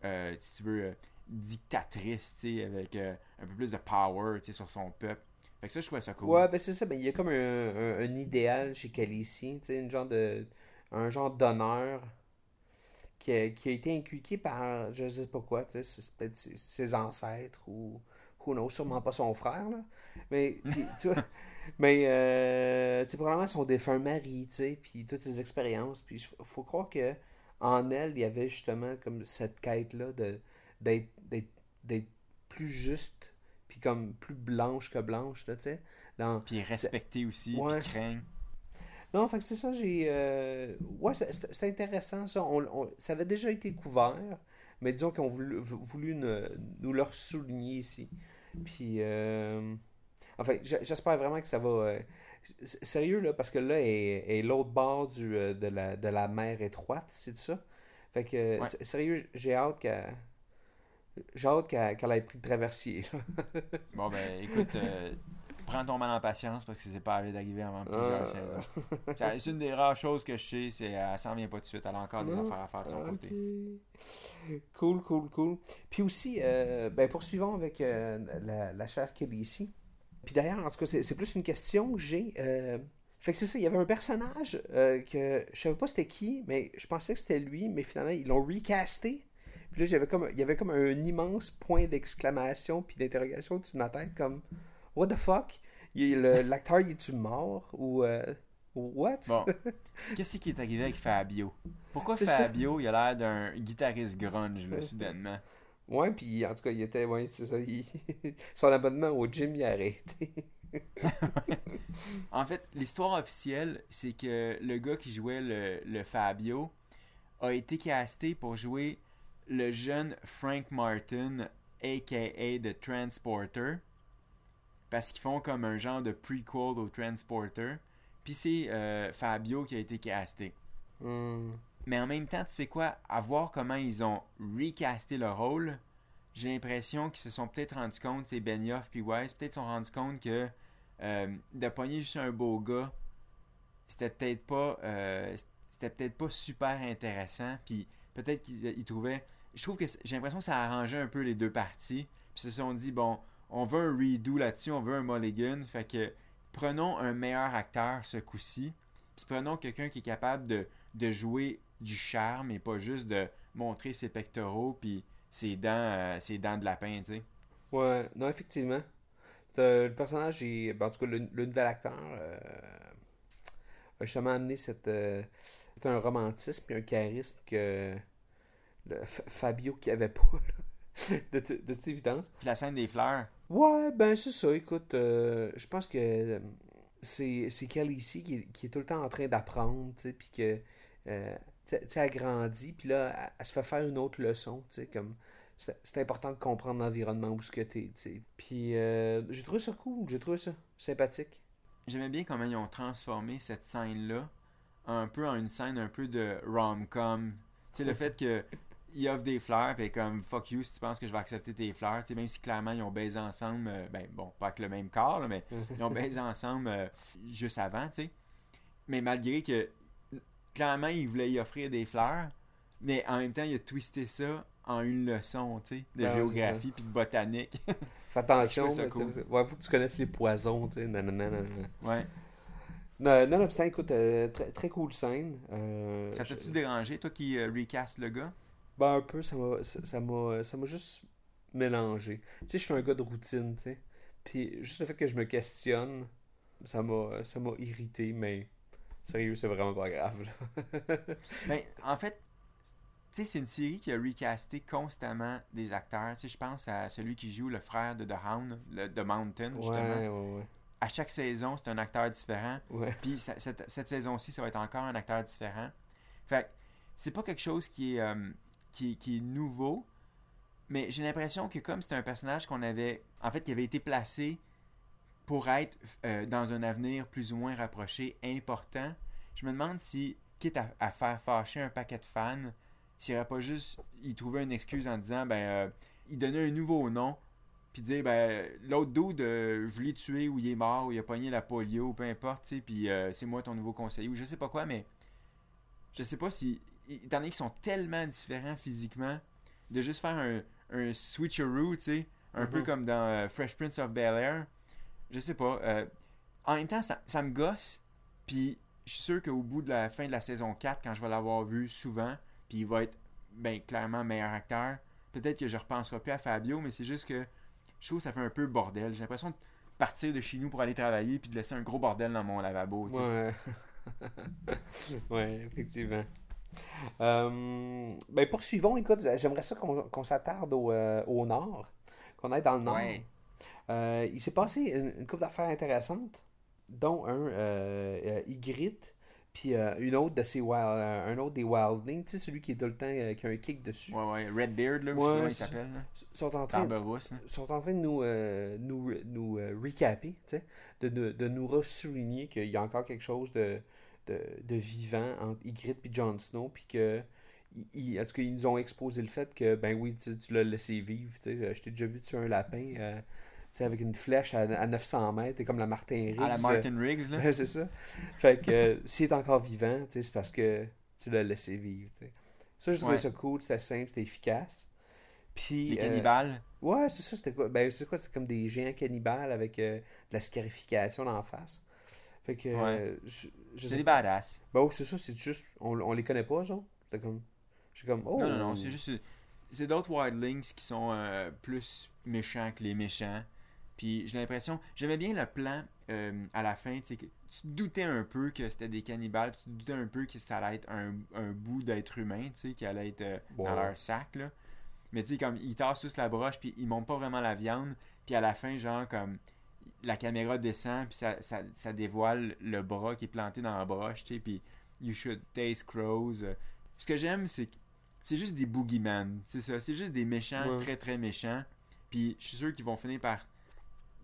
euh, si tu veux, dictatrice, avec un peu plus de power, sur son peuple. Fait que ça, je trouvais ça cool. Ouais, ben c'est ça. Ben, il y a comme un, un- un idéal chez sais, une genre de, un genre d'honneur qui a, qui a été inculqué par, je sais pas quoi, ses, ses ancêtres ou, who knows, sûrement pas son frère, là. Mais, [LAUGHS] tu vois, mais, euh, tu sais, probablement son défunt mari, tu sais, puis toutes ses expériences. Puis, il faut croire que en elle, il y avait justement comme cette quête-là de, d'être, plus juste, puis comme plus blanche que blanche, tu sais. Dans, Puis respecter aussi, Ouais. puis craindre. non, fait que c'est ça, j'ai. euh, Ouais, c'est- intéressant, ça. On, on- ça avait déjà été couvert, mais disons qu'ils ont voulu, voulu ne- nous le souligner ici. Puis. euh, Enfin, j'espère vraiment que ça va. euh, Sérieux, là, parce que là, est, est l'autre bord du, euh, de, la, de la mer étroite, c'est ça? Fait que, Ouais. s- sérieux, j'ai hâte qu'elle. J'ai hâte qu'elle ait pris le traversier. là. [LAUGHS] Bon, ben, écoute, euh, prends ton mal en patience parce que c'est pas arrivé d'arriver avant plusieurs Ah. saisons. C'est une des rares choses que je sais, c'est qu'elle s'en vient pas tout de suite. Elle a encore des Non. affaires à faire de son Ah, côté. Cool, cool, cool. Puis aussi, euh, ben poursuivons avec euh, la, la chère Kelly ici. Puis d'ailleurs, en tout cas, c'est plus une question que j'ai. euh, Fait que c'est ça, il y avait un personnage euh, que je savais pas c'était qui, mais je pensais que c'était lui, mais finalement, ils l'ont recasté. Puis là, j'avais comme, il y avait comme un immense point d'exclamation puis d'interrogation au-dessus de ma tête, comme What the fuck? [LAUGHS] L'acteur, il est-tu mort? Ou euh, What? Bon, [LAUGHS] qu'est-ce qui est arrivé avec Fabio? Pourquoi ça. Fabio, il a l'air d'un guitariste grunge, là, soudainement? Ouais, puis en tout cas, il était. Ouais, c'est ça. il- [LAUGHS] Son abonnement au gym, il a arrêté. En fait, l'histoire officielle, c'est que le gars qui jouait le, le Fabio a été casté pour jouer le jeune Frank Martin, aka The Transporter, parce qu'ils font comme un genre de prequel au Transporter. Puis c'est euh, Fabio qui a été casté. Hmm. Mais en même temps, tu sais quoi, à voir comment ils ont recasté le rôle, j'ai l'impression qu'ils se sont peut-être rendus compte, c'est Benioff puis Weiss, peut-être se sont rendus compte que euh, de pogner juste un beau gars, c'était peut-être pas euh, c'était peut-être pas super intéressant, puis peut-être qu'ils ils trouvaient je trouve que j'ai l'impression que ça a arrangé un peu les deux parties, puis se sont dit bon, on veut un redo là-dessus, on veut un mulligan, fait que prenons un meilleur acteur ce coup-ci, puis prenons quelqu'un qui est capable de de jouer du charme et pas juste de montrer ses pectoraux puis ses dents, euh, ses dents de lapin, tu sais. Ouais, non, effectivement. Le, le personnage est. ben, en tout cas, le, le nouvel acteur euh, a justement amené cette, euh, un romantisme et un charisme que le Fabio qui avait pas, là, [LAUGHS] de, toute évidence. Puis la scène des fleurs, Ouais, ben c'est ça. Écoute, euh, je pense que c'est c'est Kelly ici qui, est- qui est tout le temps en train d'apprendre, tu sais, puis que, elle grandit, puis là, elle, elle se fait faire une autre leçon, tu sais, comme, c'est c'est important de comprendre l'environnement où ce que t'es, tu sais. Puis euh, j'ai trouvé ça cool, j'ai trouvé ça sympathique. j'aimais bien comment ils ont transformé cette scène-là un peu en une scène un peu de rom-com. Tu sais, le fait que [LAUGHS] il offre des fleurs, puis comme fuck you si tu penses que je vais accepter tes fleurs, tu sais, même si clairement ils ont baisé ensemble, euh, ben bon, pas avec le même corps, là, mais [LAUGHS] ils ont baisé ensemble euh, juste avant, tu sais. Mais malgré que clairement il voulait y offrir des fleurs, mais en même temps il a twisté ça en une leçon, tu sais, de Ben géographie puis de botanique. [LAUGHS] Fais attention, Je sais, cool. ouais, faut que tu connaisses les poisons, tu sais, nanana, ouais. Non, nonobstant, écoute, euh, très, très cool scène. Euh, Ça je- t'a-tu dérangé, toi qui euh, recast le gars? Ben, un peu, ça m'a ça ça m'a ça m'a juste mélangé. Tu sais, je suis un gars de routine, tu sais. Puis juste le fait que je me questionne, ça m'a ça m'a irrité, mais sérieux, c'est vraiment pas grave. là. [LAUGHS] Ben, en fait, tu sais, c'est une série qui a recasté constamment des acteurs. Tu sais, je pense à celui qui joue le frère de The Hound, le, The Mountain, justement. ouais, ouais, À chaque saison, c'est un acteur différent. ouais. Ouais. Puis cette, cette saison-ci, ça va être encore un acteur différent. Fait que c'est pas quelque chose qui est, euh, qui est nouveau, mais j'ai l'impression que comme c'est un personnage qu'on avait, en fait, qui avait été placé pour être euh, dans un avenir plus ou moins rapproché, important, je me demande si, quitte à, à faire fâcher un paquet de fans, s'il n'y aurait pas juste, il trouvait une excuse en disant, ben, euh, il donnait un nouveau nom, puis dire, ben, l'autre dude, euh, je l'ai tué ou il est mort ou il a pogné la polio ou peu importe, tu sais, puis euh, c'est moi ton nouveau conseiller ou je sais pas quoi, mais je sais pas si, étant donné qu'ils sont tellement différents physiquement, de juste faire un, un switcheroo, tu sais, un peu Mhm. comme dans Fresh Prince of Bel Air, je sais pas. euh, en même temps, ça, ça me gosse, puis je suis sûr qu'au bout de la fin de la saison 4, quand je vais l'avoir vu souvent, puis il va être ben, clairement meilleur acteur, peut-être que je repenserai plus à Fabio, mais c'est juste que je trouve que ça fait un peu bordel. J'ai l'impression de partir de chez nous pour aller travailler puis de laisser un gros bordel dans mon lavabo. tu sais. Ouais. ouais, [LAUGHS] effectivement. Euh, ben poursuivons, écoute, j'aimerais ça qu'on qu'on s'attarde au, euh, au nord, qu'on aille dans le nord. Ouais. Euh, il s'est passé une, une couple d'affaires intéressantes, dont un euh, euh, Ygritte, puis euh, une autre de ces wild, euh, un autre des Wildlings, tu sais, celui qui est tout le temps euh, qui a un kick dessus. Ouais, ouais. Redbeard, là, je sais Ouais, pas comment il s'appelle. là. Sont en train, là. sont en train de nous, nous, nous recaper, tu sais, de, de, de nous ressouligner qu'il y a encore quelque chose de, de, de vivant entre Ygritte et Jon Snow, puis que, il- il- en tout cas, ils nous ont exposé le fait que, ben oui, tu, tu l'as laissé vivre, tu sais, je t'ai déjà vu tuer un lapin, avec une flèche à, à 900 mètres, t'es comme la Martin Riggs. À la Martin Riggs, là. [LAUGHS] C'est ça. Fait que euh, s'il est encore vivant, c'est parce que tu l'as laissé vivre. Ça, je trouvais Ouais. ça cool, c'était simple, c'était efficace. Puis, Les euh, cannibales? ouais, c'est ça, c'était quoi? Ben, c'est quoi? C'était comme des géants cannibales avec euh, de la scarification en face. Fait que, Ouais. euh, je, je C'est des badass. Ben, oh, c'est ça, c'est juste, on, on les connaît pas, genre. C'était comme, j'ai comme, oh. Non, non, non, c'est juste. C'est d'autres Wildlings qui sont euh, plus méchants que les méchants. Puis j'ai l'impression. J'aimais bien le plan euh, à la fin, tu sais, que tu doutais un peu que c'était des cannibales, tu doutais un peu que ça allait être un, un bout d'être humain, tu sais, qui allait être euh, dans leur sac, là. Mais tu sais, comme ils tassent tous la broche, puis ils montent pas vraiment la viande, puis à la fin, genre, comme la caméra descend, puis ça, ça, ça dévoile le bras qui est planté dans la broche, tu sais, puis you should taste crows. euh. Ce que j'aime, c'est que c'est juste des boogeyman, c'est ça, c'est juste des méchants, Ouais. très très méchants. Puis je suis sûr qu'ils vont finir par,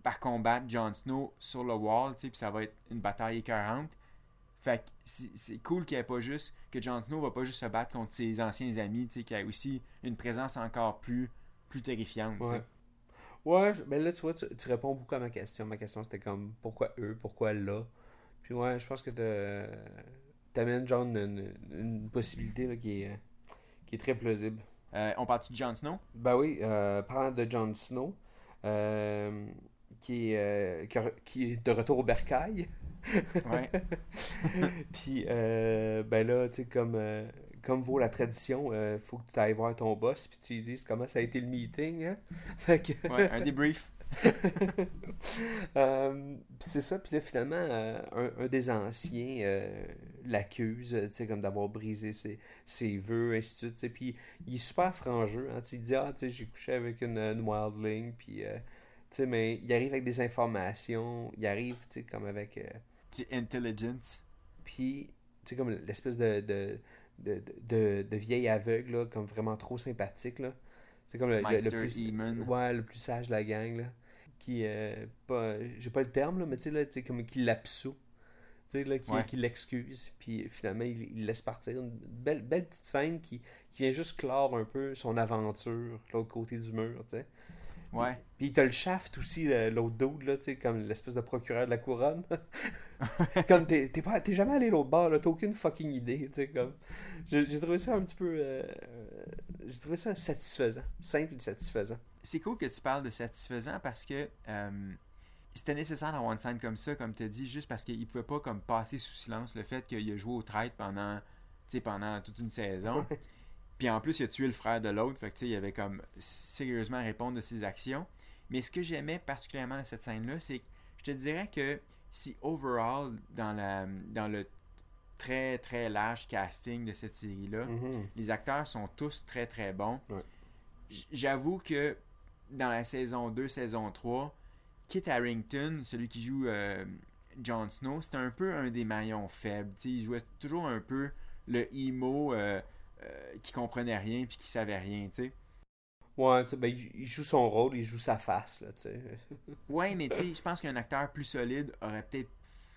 par combattre Jon Snow sur le wall, tu sais, puis ça va être une bataille écœurante. Fait que c'est cool qu'il n'y ait pas juste, que Jon Snow va pas juste se battre contre ses anciens amis, tu sais, qu'il y ait aussi une présence encore plus, plus terrifiante. Ouais. Ouais, je- ben là, tu vois, tu, tu réponds beaucoup à ma question. Ma question, c'était comme, pourquoi eux, pourquoi là? Puis ouais, je pense que t'amènes, genre, une, une- possibilité là, qui, est, qui est très plausible. Euh, on parle-tu de Jon Snow? Ben oui, euh, parlant de Jon Snow, euh, qui, est, euh, qui, est de retour au bercail. [LAUGHS] Ouais. [LAUGHS] Puis, euh, ben là, tu sais, comme, euh, comme vaut la tradition, euh, faut que tu ailles voir ton boss, puis tu lui dises comment ça a été le meeting. Hein? [LAUGHS] Fait que, ouais, un débrief. Puis c'est ça, puis là, finalement, un, un des anciens l'accuse, tu sais, comme d'avoir brisé ses, ses vœux, ainsi de suite, puis il est super frangeux, hein, tu sais, il dit, ah, tu sais, j'ai couché avec une, une wildling, puis, sais, mais il arrive avec des informations, il arrive, tu sais, comme avec, euh, Du intelligence. puis, tu sais, comme l'espèce de, de, de, de, de vieille aveugle, là, comme vraiment trop sympathique, là, c'est comme le, le- plus... Eamon. Ouais, le plus sage de la gang, là. Qui, euh, pas, j'ai pas le terme, là, mais tu sais, là, tu sais, comme qui l'absout. Tu sais, là, qui, Ouais. qui l'excuse. Puis finalement, il, il laisse partir. Une belle, belle petite scène qui, qui vient juste clore un peu son aventure, de l'autre côté du mur, tu sais. Ouais. Puis t'as le shaft aussi, l'autre dude, là, tu sais, comme l'espèce de procureur de la couronne. [LAUGHS] comme t'es, t'es, pas, t'es jamais allé l'autre bord, là, t'as aucune fucking idée, tu sais, comme. J'ai, trouvé ça un petit peu. euh, j'ai trouvé ça satisfaisant. Simple et satisfaisant. c'est cool que tu parles de satisfaisant parce que euh, c'était nécessaire d'avoir une scène comme ça, comme tu as dit, juste parce qu'il pouvait pas comme passer sous silence le fait qu'il a joué au traître pendant, tu sais, pendant toute une saison. Puis en plus, il a tué le frère de l'autre, fait que tu sais, il avait comme sérieusement à répondre de ses actions. Mais ce que j'aimais particulièrement de cette scène-là, c'est que je te dirais que si overall, dans, la, dans le très très large casting de cette série-là, Mhm. les acteurs sont tous très très bons. Ouais. J'avoue que dans la saison 2, saison 3, Kit Harrington, celui qui joue euh, Jon Snow, c'était un peu un des maillons faibles. Il jouait toujours un peu le emo euh, euh, qui comprenait rien puis qui savait rien. tu sais. Ouais, ben, il joue son rôle, il joue sa face, là, tu sais. [LAUGHS] Ouais, mais tu sais, je pense qu'un acteur plus solide aurait peut-être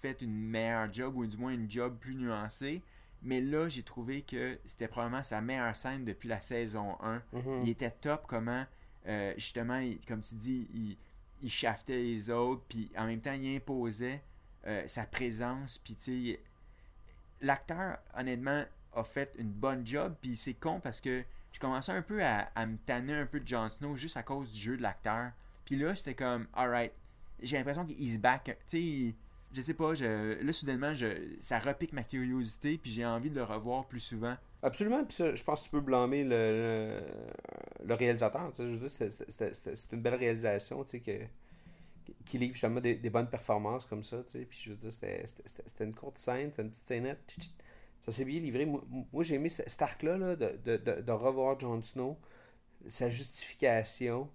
fait une meilleure job ou du moins une job plus nuancée. Mais là, j'ai trouvé que c'était probablement sa meilleure scène depuis la saison 1. Mhm. Il était top comment, euh, justement, il- comme tu dis, il, il shaftait les autres, puis en même temps, il imposait euh, sa présence, puis tu sais, l'acteur, honnêtement, fait une bonne job, puis c'est con parce que je commençais un peu à, me tanner un peu de Jon Snow juste à cause du jeu de l'acteur. Puis là, c'était comme, alright, j'ai l'impression qu'il se back, tu sais, je sais pas, là, soudainement, ça repique ma curiosité, puis j'ai envie de le revoir plus souvent. Absolument, puis ça, je pense que tu peux blâmer le, le, le réalisateur, je veux dire, c'est- une belle réalisation, tu sais, que, qui livre justement des, bonnes performances comme ça, tu sais, puis je veux dire, c'était- une courte scène, c'était une petite scénette. Ça s'est bien livré. Moi, j'ai aimé ce- cet arc-là, là, de, revoir Jon Snow, sa justification,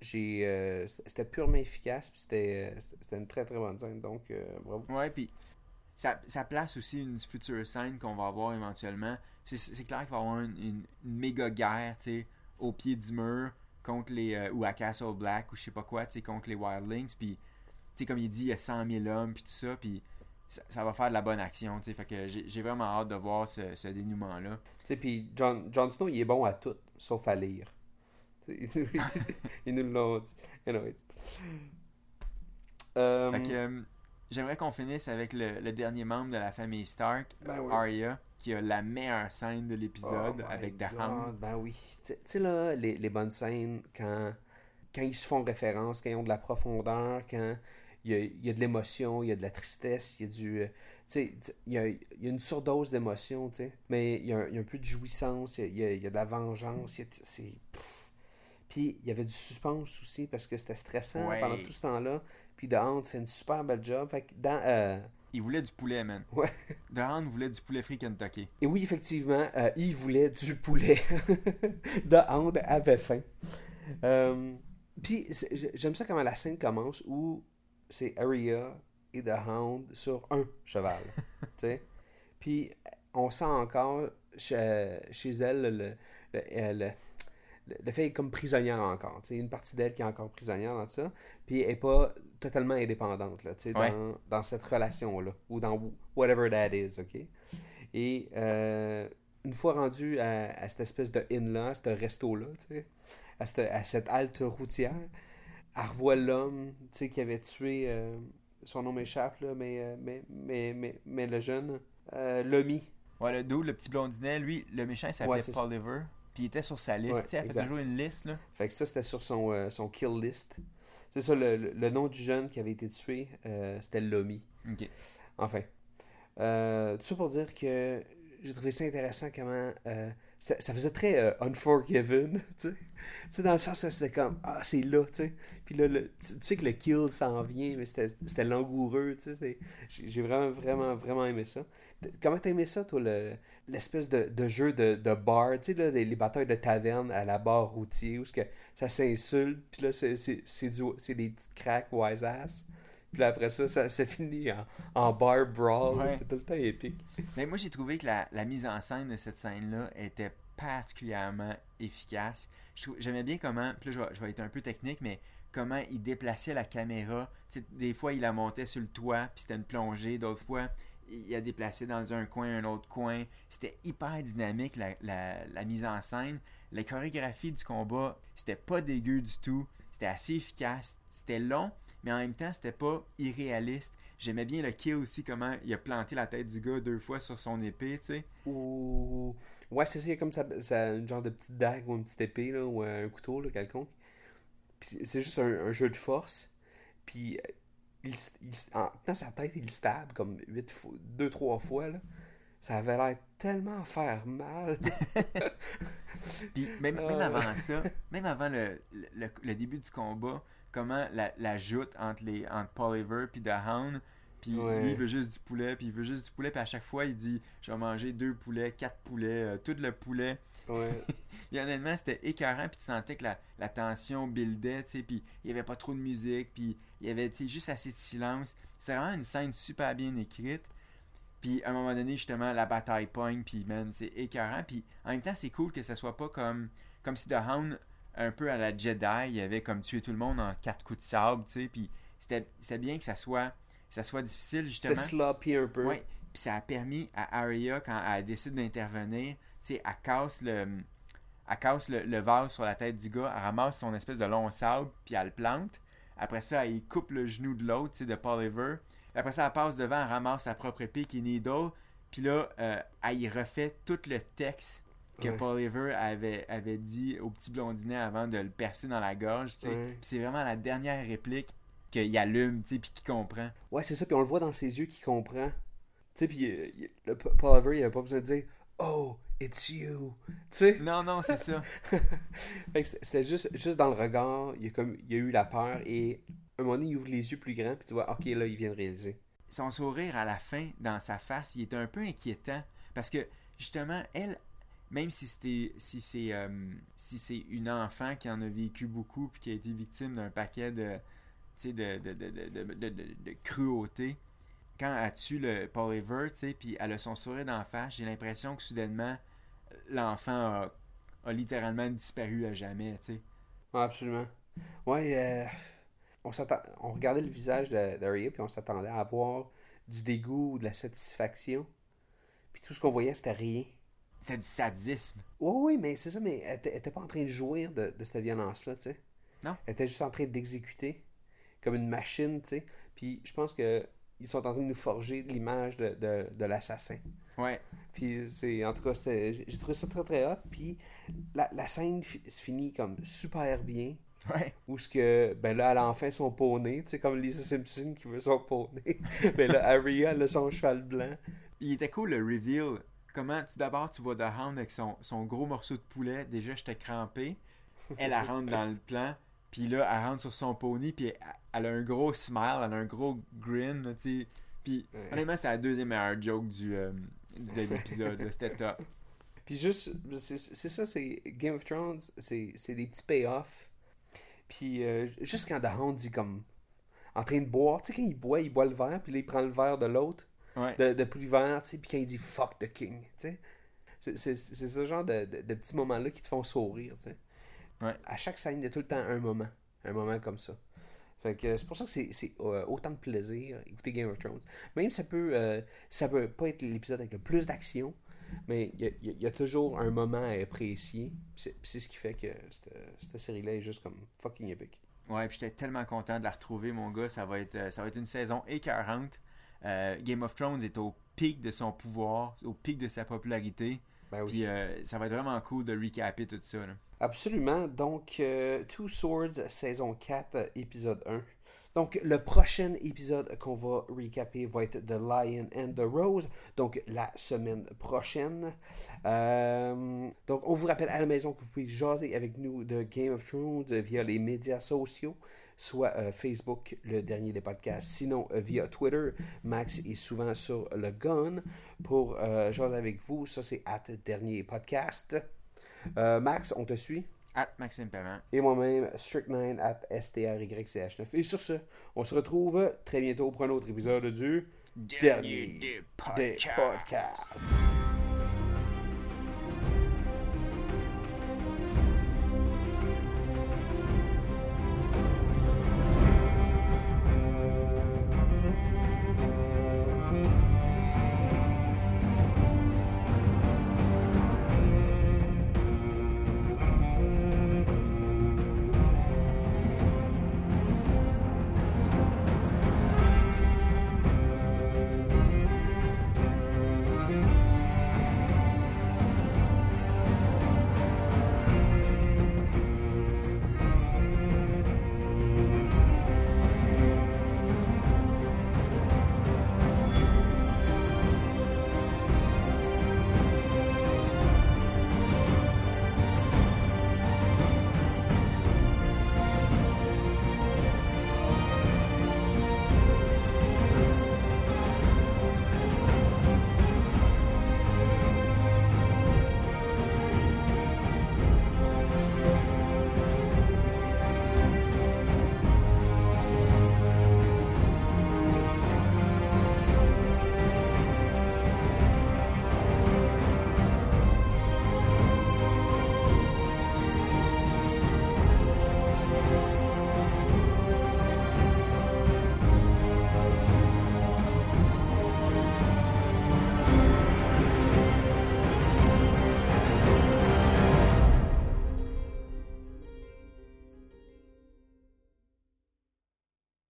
j'ai euh, c'était purement efficace, c'était euh, c'était une très très bonne scène, donc euh, bravo. Ouais, puis ça, place aussi une future scène qu'on va avoir éventuellement. C'est- clair qu'il va y avoir une, méga guerre, tu sais, au pied du mur contre les ou à Castle Black ou je sais pas quoi, tu sais, contre les Wildlings. Puis, tu sais, comme il dit, il y a 100 000 hommes puis tout ça, ça, ça va faire de la bonne action, tu sais. Fait que j'ai vraiment hâte de voir ce, ce dénouement-là. Tu sais, puis Jon Jon Snow, il est bon à tout, sauf à lire. [LAUGHS] [LAUGHS] Ils nous dit. Anyways. Euh, Fait que, euh, j'aimerais qu'on finisse avec le, le dernier membre de la famille Stark, Ben oui. Arya, qui a la meilleure scène de oh l'épisode my avec The Hound. Ben oui. Tu tu sais, là, les, les bonnes scènes, quand, quand ils se font référence, quand ils ont de la profondeur, quand il y a, il y a de l'émotion, il y a de la tristesse, il y a du. euh, Tu sais, tu- il y a, il y a une surdose d'émotion, tu sais. Mais il y, a un, il y a un peu de jouissance, il y a, il y de la vengeance, il y a- c'est. Puis il y avait du suspense aussi parce que c'était stressant Ouais. pendant tout ce temps-là. Puis The Hound fait une super belle job. Fait que dans. euh, Il voulait du poulet, man. Ouais. The Hound voulait du poulet frit Kentucky. Et oui, effectivement, euh, il voulait du poulet. The Hound avait faim. Euh, Puis j'aime ça comment la scène commence où c'est Arya et The Hound sur un cheval. [LAUGHS] Puis on sent encore chez, chez elle le, le, euh, le- le- fait comme prisonnière encore. tu sais. Une partie d'elle qui est encore prisonnière dans ça. Puis elle n'est pas totalement indépendante là, Ouais. dans, dans cette relation-là. Ou dans whatever that is, OK? Et euh, une fois rendu à, à cette espèce de inn-là, à ce resto-là, à à cette halte routière, elle revoit l'homme tu sais, qui avait tué, euh, son nom m'échappe, là, mais, euh, mais, mais, mais, mais le jeune, euh, Lomi. Ouais, le dos, le petit blondinet, lui, le méchant, il s'appelait Ouais. Paul Liver. Puis il était sur sa liste. Ouais, tu sais, elle fait toujours une liste, là. Fait que ça, c'était sur son, euh, son kill list. C'est ça, le, le- nom du jeune qui avait été tué, euh, c'était Lomi. Ok. Enfin. Tout ça pour dire que j'ai trouvé ça intéressant comment ça, faisait très euh, Unforgiven, [LAUGHS] tu sais. Dans le sens c'était comme, ah, c'est là, tu sais. Puis là, le- tu, sais que le kill s'en vient, mais c'était langoureux, tu sais. J'ai vraiment, vraiment, vraiment aimé ça. Comment t'as aimé ça, toi, le- l'espèce de, de jeu de, de bar, tu sais, là, les, les batailles de taverne à la barre routier, où que ça s'insulte, puis là, c'est- des petites cracks wise ass. Puis là, après ça, ça, ça finit en, en bar brawl. Ouais. C'est tout le temps épique. Mais moi, j'ai trouvé que la, la mise en scène de cette scène-là était particulièrement efficace. J'aimais bien comment, puis là, je vais, je vais être un peu technique, mais comment il déplaçait la caméra. Des fois, il la montait sur le toit, puis c'était une plongée. D'autres fois, il la déplaçait dans un coin, un autre coin. C'était hyper dynamique, la, la- la mise en scène. La chorégraphie du combat, c'était pas dégueu du tout. C'était assez efficace. C'était long, mais en même temps, c'était pas irréaliste. J'aimais bien le kill aussi, comment il a planté la tête du gars deux fois sur son épée, tu sais. Ou. Ouais, c'est ça, il y a comme ça, ça, une genre de petite dague ou une petite épée, là, ou un couteau, là, quelconque. Puis c'est juste un, un jeu de force. Puis euh, il, en, dans sa tête, il stab comme huit fois, deux, trois fois, là. Ça avait l'air tellement faire mal. [LAUGHS] Puis même, même Euh. avant ça, [LAUGHS] même avant le, le, le début du combat, comment la, la joute entre, les, entre Paul Ever puis The Hound, puis Ouais. lui il veut juste du poulet, puis il veut juste du poulet, puis à chaque fois il dit je vais manger deux poulets, quatre poulets, euh, tout le poulet. ouais. [LAUGHS] Puis honnêtement, c'était écœurant, puis tu sentais que la, la tension buildait, tu sais, puis il n'y avait pas trop de musique, puis il y avait, juste assez de silence. C'était vraiment une scène super bien écrite. Puis à un moment donné, justement, la bataille pogne, puis man, c'est écœurant. Puis en même temps, c'est cool que ça soit pas comme, comme si The Hound, un peu à la Jedi, il avait comme tué tout le monde en quatre coups de sable, tu sais, puis c'était bien que ça soit, ça soit difficile, justement. C'était sloppy un peu. Ouais. Puis ça a permis à Arya, quand elle décide d'intervenir, tu sais, elle casse le. Elle casse le, le vase sur la tête du gars, elle ramasse son espèce de long sable, puis elle le plante. Après ça, elle y coupe le genou de l'autre, tu sais, de Paul Ever. Après ça, elle passe devant, elle ramasse sa propre épée qui est Needle. Puis là, euh, elle y refait tout le texte que Ouais. Paul Ever avait, avait dit au petit blondinet avant de le percer dans la gorge, tu sais. Ouais. C'est vraiment la dernière réplique qu'il allume, tu sais, puis qu'il comprend. Ouais, c'est ça, puis on le voit dans ses yeux qu'il comprend. Tu sais, puis euh, Paul Ever, il avait pas besoin de dire Oh, it's you. Tu sais? Non, non, c'est ça. [LAUGHS] C'était c'était juste, juste dans le regard, il y, a comme, il y a eu la peur et un moment donné, il ouvre les yeux plus grands, puis tu vois, ok, là, il vient de réaliser. son sourire à la fin, dans sa face, il était un peu inquiétant. Parce que, justement, elle, même si c'était si c'est euh, si c'est une enfant qui en a vécu beaucoup puis qui a été victime d'un paquet de de, de, de, de, cruauté quand elle tue le Paul Ever puis elle a son sourire d'en face j'ai l'impression que soudainement l'enfant a, littéralement disparu à jamais tu Ouais, absolument. Ouais, euh, on, on regardait le visage d'Arya, puis on s'attendait à voir du dégoût ou de la satisfaction. Puis tout ce qu'on voyait, c'était rien. C'est du sadisme. Oui, oui, mais c'est ça, mais elle était- elle était pas en train de jouir de, de cette violence-là, tu sais. Non. Elle était juste en train d'exécuter comme une machine, tu sais. Puis je pense que ils sont en train de nous forger l'image de, de, de l'assassin. Ouais. Puis c'est en tout cas j'ai trouvé ça très très hot puis la, la scène se finit comme super bien Ouais. où ce que ben là elle a enfin son poney, tu sais comme Lisa Simpson qui veut son poney. [LAUGHS] ben là Aria elle a son cheval blanc. Il était cool le reveal. Comment tu d'abord tu vois The Hound avec son, son gros morceau de poulet. Déjà j'étais crampé. Elle, elle rentre dans le plan. Puis là, elle rentre sur son pony. Puis elle, elle a un gros smile. Elle a un gros grin. tu sais. Puis honnêtement, c'est la deuxième meilleure joke du, euh, de l'épisode. C'était top. Puis juste, c'est ça, c'est Game of Thrones, c'est c'est des petits payoffs. Puis euh, juste quand The Hound dit comme en train de boire, tu sais, quand il boit, il boit le verre, puis là il prend le verre de l'autre, Ouais. de, de plus vert, tu sais, puis quand il dit fuck the king, tu sais. C'est- ce genre de, de- de petits moments-là qui te font sourire, tu sais. Ouais. À chaque scène, il y a tout le temps un moment, un moment comme ça. Fait que c'est pour ça que c'est euh, autant de plaisir écouter Game of Thrones. Même ça peut euh, ça peut pas être l'épisode avec le plus d'action, mais il y a, y y toujours un moment à apprécier. C'est ce qui fait que cette, cette série-là est juste comme fucking épique. Ouais, puis j'étais tellement content de la retrouver, mon gars. Ça va être, euh, ça va être une saison écœurante. Euh, Game of Thrones est au pic de son pouvoir, au pic de sa popularité. Ben oui. Puis euh, ça va être vraiment cool de recaper tout ça. là. Absolument. Donc, euh, Two Swords, saison 4, euh, épisode 1. Donc, le prochain épisode qu'on va recaper va être The Lion and the Rose. Donc, la semaine prochaine. Euh, donc, on vous rappelle à la maison que vous pouvez jaser avec nous de Game of Thrones via les médias sociaux, soit euh, Facebook, le dernier des podcasts, sinon euh, via Twitter. Max est souvent sur le gun pour euh, jaser avec vous. Ça, c'est at dernier podcast. Euh, Max, on te suit? At Maxime Pavant. Et moi-même, Strict9 at STRYCH9. Et sur ce, on se retrouve très bientôt pour un autre épisode du Dernier des podcasts.